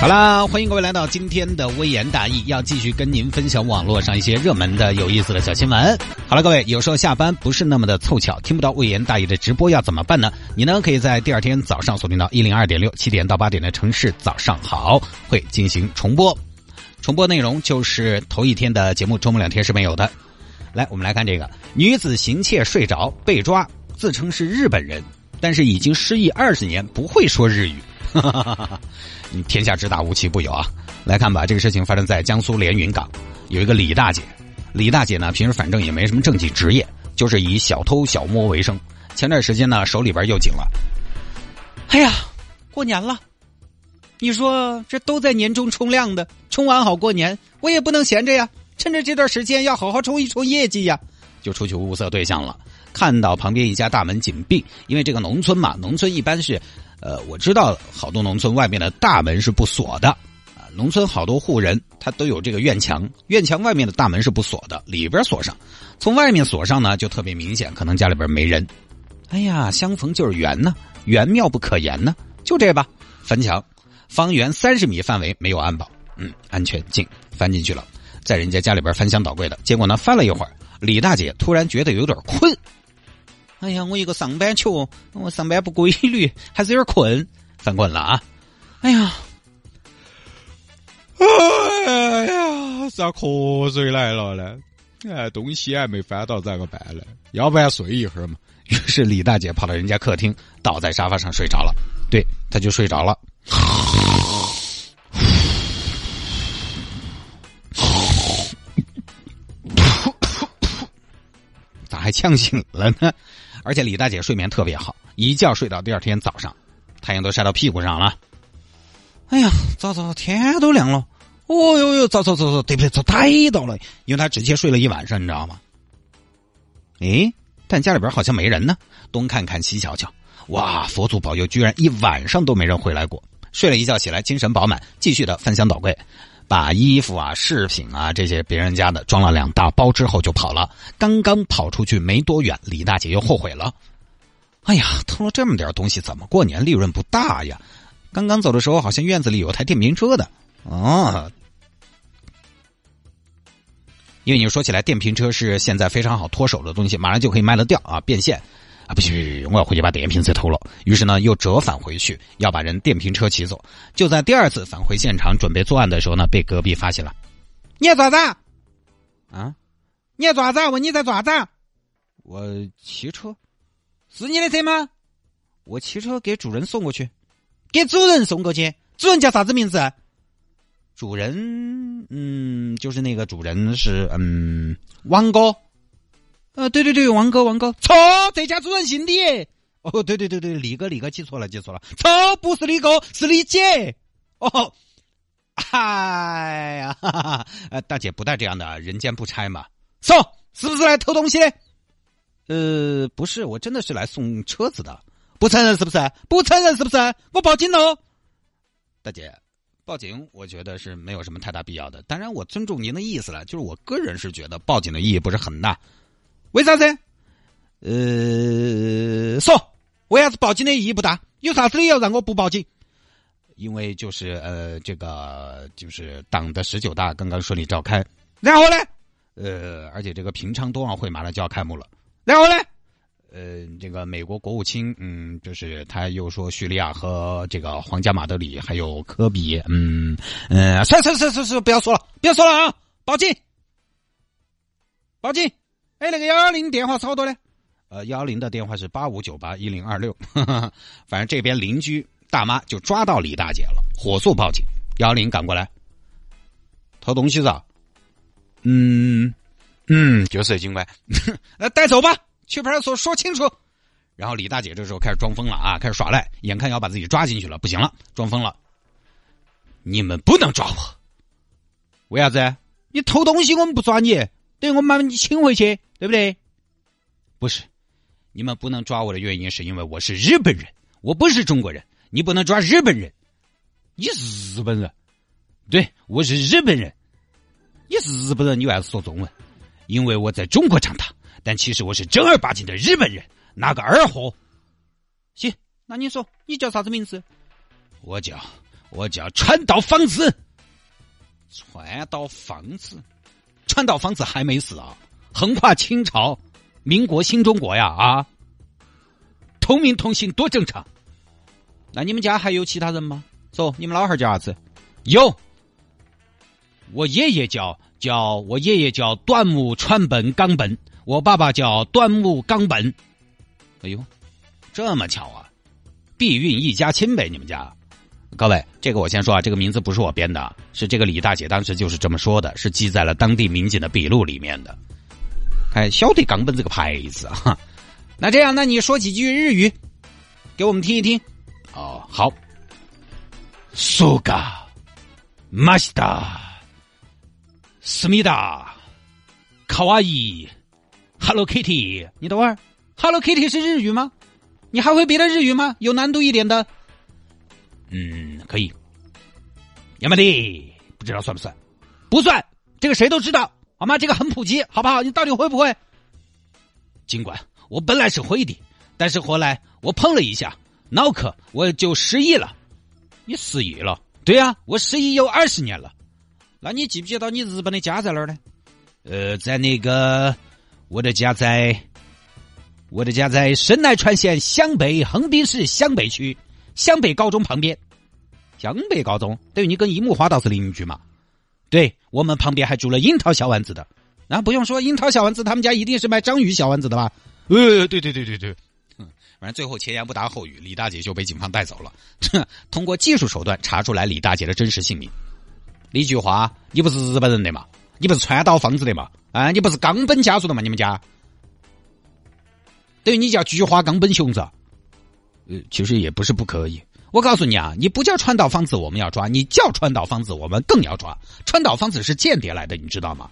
好啦，欢迎各位来到今天的微言大义，要继续跟您分享网络上一些热门的、有意思的小新闻。好了，各位，有时候下班不是那么的凑巧，听不到微言大义的直播要怎么办呢？你呢可以在第二天早上锁定到一零二点六七点到八点的城市早上好会进行重播，重播内容就是头一天的节目，周末两天是没有的。来，我们来看这个女子行窃睡着被抓，自称是日本人，但是已经失忆二十年，不会说日语。哈哈哈天下之大无奇不有啊！来看吧，这个事情发生在江苏连云港，有一个李大姐。李大姐呢，平时反正也没什么正经职业，就是以小偷小摸为生。前段时间呢，手里边又紧了。哎呀，过年了，你说这都在年终冲量的，冲完好过年，我也不能闲着呀，趁着这段时间要好好冲一冲业绩呀，就出去物色对象了。看到旁边一家大门紧闭，因为这个农村嘛，农村一般是。呃，我知道好多农村外面的大门是不锁的，啊，农村好多户人他都有这个院墙，院墙外面的大门是不锁的，里边锁上，从外面锁上呢就特别明显，可能家里边没人。哎呀，相逢就是缘呢，缘妙不可言呢，就这吧。翻墙，方圆三十米范围没有安保，嗯，安全进翻进去了，在人家家里边翻箱倒柜的结果呢，翻了一会儿，李大姐突然觉得有点困。哎呀，我一个上班族，我上班不规律，还是有点困，犯困了啊！哎呀，哎呀，咋瞌睡来了呢？哎，东西还没翻到，咋个办呢？要不然睡一会儿嘛。于是李大姐跑到人家客厅，倒在沙发上睡着了。对，她就睡着了。咋还呛醒了呢？而且李大姐睡眠特别好，一觉睡到第二天早上，太阳都晒到屁股上了。哎呀，早早天都亮了，哦哟哟，早早早早，对不对？早逮到了，因为她直接睡了一晚上，你知道吗？哎，但家里边好像没人呢，东看看西瞧瞧，哇，佛祖保佑，居然一晚上都没人回来过。睡了一觉起来，精神饱满，继续的翻箱倒柜。把衣服啊、饰品啊这些别人家的装了两大包之后就跑了。刚刚跑出去没多远，李大姐又后悔了。哎呀，偷了这么点东西，怎么过年利润不大呀？刚刚走的时候，好像院子里有台电瓶车的啊。因为你说起来，电瓶车是现在非常好脱手的东西，马上就可以卖得掉啊，变现。啊，不行，我要回去把电瓶车偷了。于是呢，又折返回去，要把人电瓶车骑走。就在第二次返回现场准备作案的时候呢，被隔壁发现了。你要抓子？啊？你要做啥子？问你在抓子？我骑车，是你的车吗？我骑车给主人送过去，给主人送过去。主人叫啥子名字？主人，嗯，就是那个主人是嗯，王哥。呃，对对对，王哥，王哥，错，这家主人姓李。哦，对对对对，李哥，李哥，记错了，记错了，错，不是李哥，是李姐。哦，哎呀，哈哈呃，大姐不带这样的，人间不拆嘛。说，是不是来偷东西？呃，不是，我真的是来送车子的。不承认是不是？不承认是不是？我报警喽。大姐，报警，我觉得是没有什么太大必要的。当然，我尊重您的意思了，就是我个人是觉得报警的意义不是很大。为啥子？呃，说为啥子报警的意义不大？有啥子理由让我不报警？因为就是呃，这个就是党的十九大刚刚顺利召开，然后呢，呃，而且这个平昌冬奥会马上就要开幕了，然后呢，呃，这个美国国务卿，嗯，就是他又说叙利亚和这个皇家马德里还有科比，嗯嗯，算算算算算，不要说了，不要说了啊，报警，报警。哎，那个幺幺零电话是好多呢？呃，幺幺零的电话是八五九八一零二六。反正这边邻居大妈就抓到李大姐了，火速报警。幺幺零赶过来，偷东西是？嗯嗯，就是警官，那带走吧，去派出所说清楚。然后李大姐这时候开始装疯了啊，开始耍赖，眼看要把自己抓进去了，不行了，装疯了。你们不能抓我，为啥子？你偷东西，我们不抓你。等于我们把你请回去，对不对？不是，你们不能抓我的原因是因为我是日本人，我不是中国人。你不能抓日本人。你是日本人？对，我是日本人。你是日本人，你为啥说中文？因为我在中国长大，但其实我是正儿八经的日本人。哪个二货？行，那你说你叫啥子名字？我叫我叫川岛芳子。川岛芳子，川岛芳子还没死啊！横跨清朝、民国、新中国呀啊！同名同姓多正常。那你们家还有其他人吗？走你们老汉叫啥子？有，我爷爷叫叫我爷爷叫端木川本冈本，我爸爸叫端木冈本。哎呦，这么巧啊！避孕一家亲呗，你们家。各位，这个我先说啊，这个名字不是我编的，是这个李大姐当时就是这么说的，是记在了当地民警的笔录里面的。哎，晓得冈本这个牌子哈。那这样，那你说几句日语，给我们听一听。哦，好。苏嘎，马西达，思密达，卡哇伊，Hello Kitty，你等会儿，Hello Kitty 是日语吗？你还会别的日语吗？有难度一点的？嗯，可以。亚麻地不知道算不算？不算，这个谁都知道，好吗？这个很普及，好不好？你到底会不会？尽管我本来是会的，但是后来我碰了一下脑壳，我就失忆了。你失忆了？对呀，我失忆有二十年了。那你记不记得你日本的家在哪儿呢？呃，在那个我的家在，我的家在神奈川县湘北横滨市湘北区湘北高中旁边。湘北高中等于你跟樱木花道是邻居嘛？对我们旁边还住了樱桃小丸子的。那不用说，樱桃小丸子他们家一定是卖章鱼小丸子的吧？呃，对对对对对。反正最后前言不搭后语，李大姐就被警方带走了。通过技术手段查出来李大姐的真实姓名。一句话，你不是日本人的嘛？你不是川岛芳子的嘛？啊，你不是冈本家族的嘛？你们家等于你叫菊花冈本雄子。呃，其实也不是不可以。我告诉你啊，你不叫川岛芳子，我们要抓；你叫川岛芳子，我们更要抓。川岛芳子是间谍来的，你知道吗？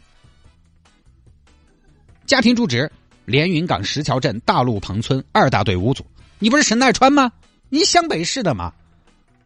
家庭住址。连云港石桥镇大路旁村二大队五组，你不是神奈川吗？你湘北市的吗？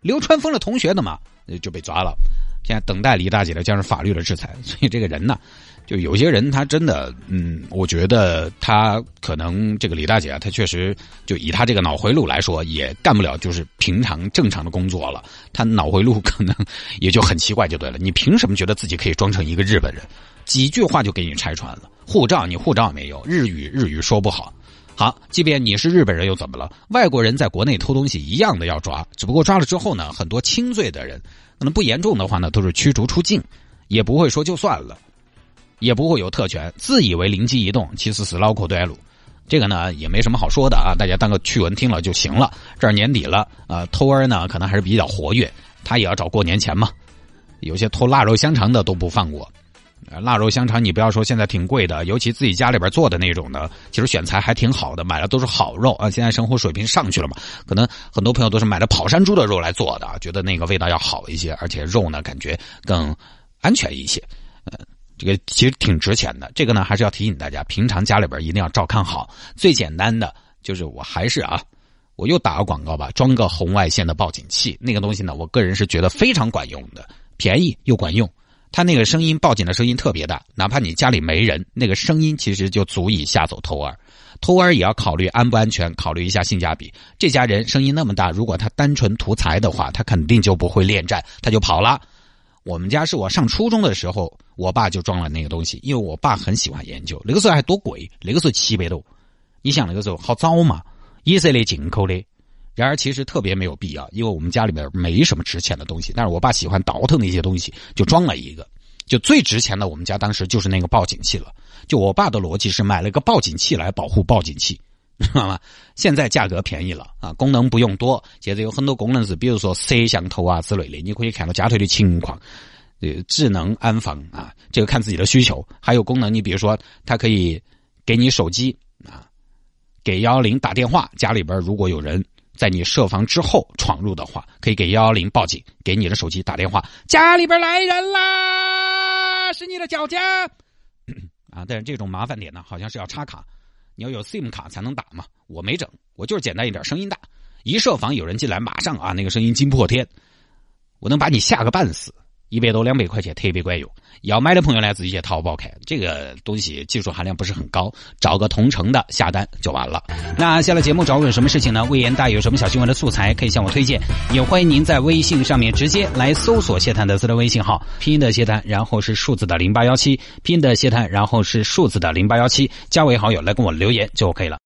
流川枫的同学的吗，就被抓了。现在等待李大姐的将是法律的制裁。所以这个人呢，就有些人他真的，嗯，我觉得他可能这个李大姐啊，她确实就以她这个脑回路来说，也干不了就是平常正常的工作了。她脑回路可能也就很奇怪，就对了。你凭什么觉得自己可以装成一个日本人？几句话就给你拆穿了。护照，你护照没有，日语日语说不好。好，即便你是日本人又怎么了？外国人在国内偷东西一样的要抓，只不过抓了之后呢，很多轻罪的人，可能不严重的话呢，都是驱逐出境，也不会说就算了，也不会有特权，自以为灵机一动，其实是脑壳短路。这个呢也没什么好说的啊，大家当个趣闻听了就行了。这儿年底了，呃，偷儿呢可能还是比较活跃，他也要找过年前嘛。有些偷腊肉香肠的都不放过。腊肉香肠，你不要说现在挺贵的，尤其自己家里边做的那种呢，其实选材还挺好的，买的都是好肉啊。现在生活水平上去了嘛，可能很多朋友都是买的跑山猪的肉来做的，觉得那个味道要好一些，而且肉呢感觉更安全一些。呃，这个其实挺值钱的。这个呢还是要提醒大家，平常家里边一定要照看好。最简单的就是我还是啊，我又打个广告吧，装个红外线的报警器，那个东西呢，我个人是觉得非常管用的，便宜又管用。他那个声音报警的声音特别大，哪怕你家里没人，那个声音其实就足以吓走偷儿。偷儿也要考虑安不安全，考虑一下性价比。这家人声音那么大，如果他单纯图财的话，他肯定就不会恋战，他就跑了。我们家是我上初中的时候，我爸就装了那个东西，因为我爸很喜欢研究。那个时候还多贵，那个时候七百多。你想那个时候好早嘛，以色列进口的。然而其实特别没有必要，因为我们家里面没什么值钱的东西。但是我爸喜欢倒腾那些东西，就装了一个。就最值钱的，我们家当时就是那个报警器了。就我爸的逻辑是买了个报警器来保护报警器，知道吗？现在价格便宜了啊，功能不用多。现在有很多功能是，比如说摄像头啊之类的，你可以看到家头的情况。呃，智能安防啊，这个看自己的需求。还有功能，你比如说它可以给你手机啊，给幺幺零打电话。家里边如果有人。在你设防之后闯入的话，可以给幺幺零报警，给你的手机打电话，家里边来人啦，是你的脚家啊！但是这种麻烦点呢，好像是要插卡，你要有 SIM 卡才能打嘛。我没整，我就是简单一点，声音大。一设防有人进来，马上啊那个声音惊破天，我能把你吓个半死。一百多两百块钱特别管用，要买的朋友呢自己去淘宝看，这个东西技术含量不是很高，找个同城的下单就完了。那下了节目找我有什么事情呢？魏延大有什么小新闻的素材可以向我推荐，也欢迎您在微信上面直接来搜索谢探德斯的微信号，拼音的谢探，然后是数字的零八幺七，拼音的谢探，然后是数字的零八幺七，加为好友来跟我留言就可以了。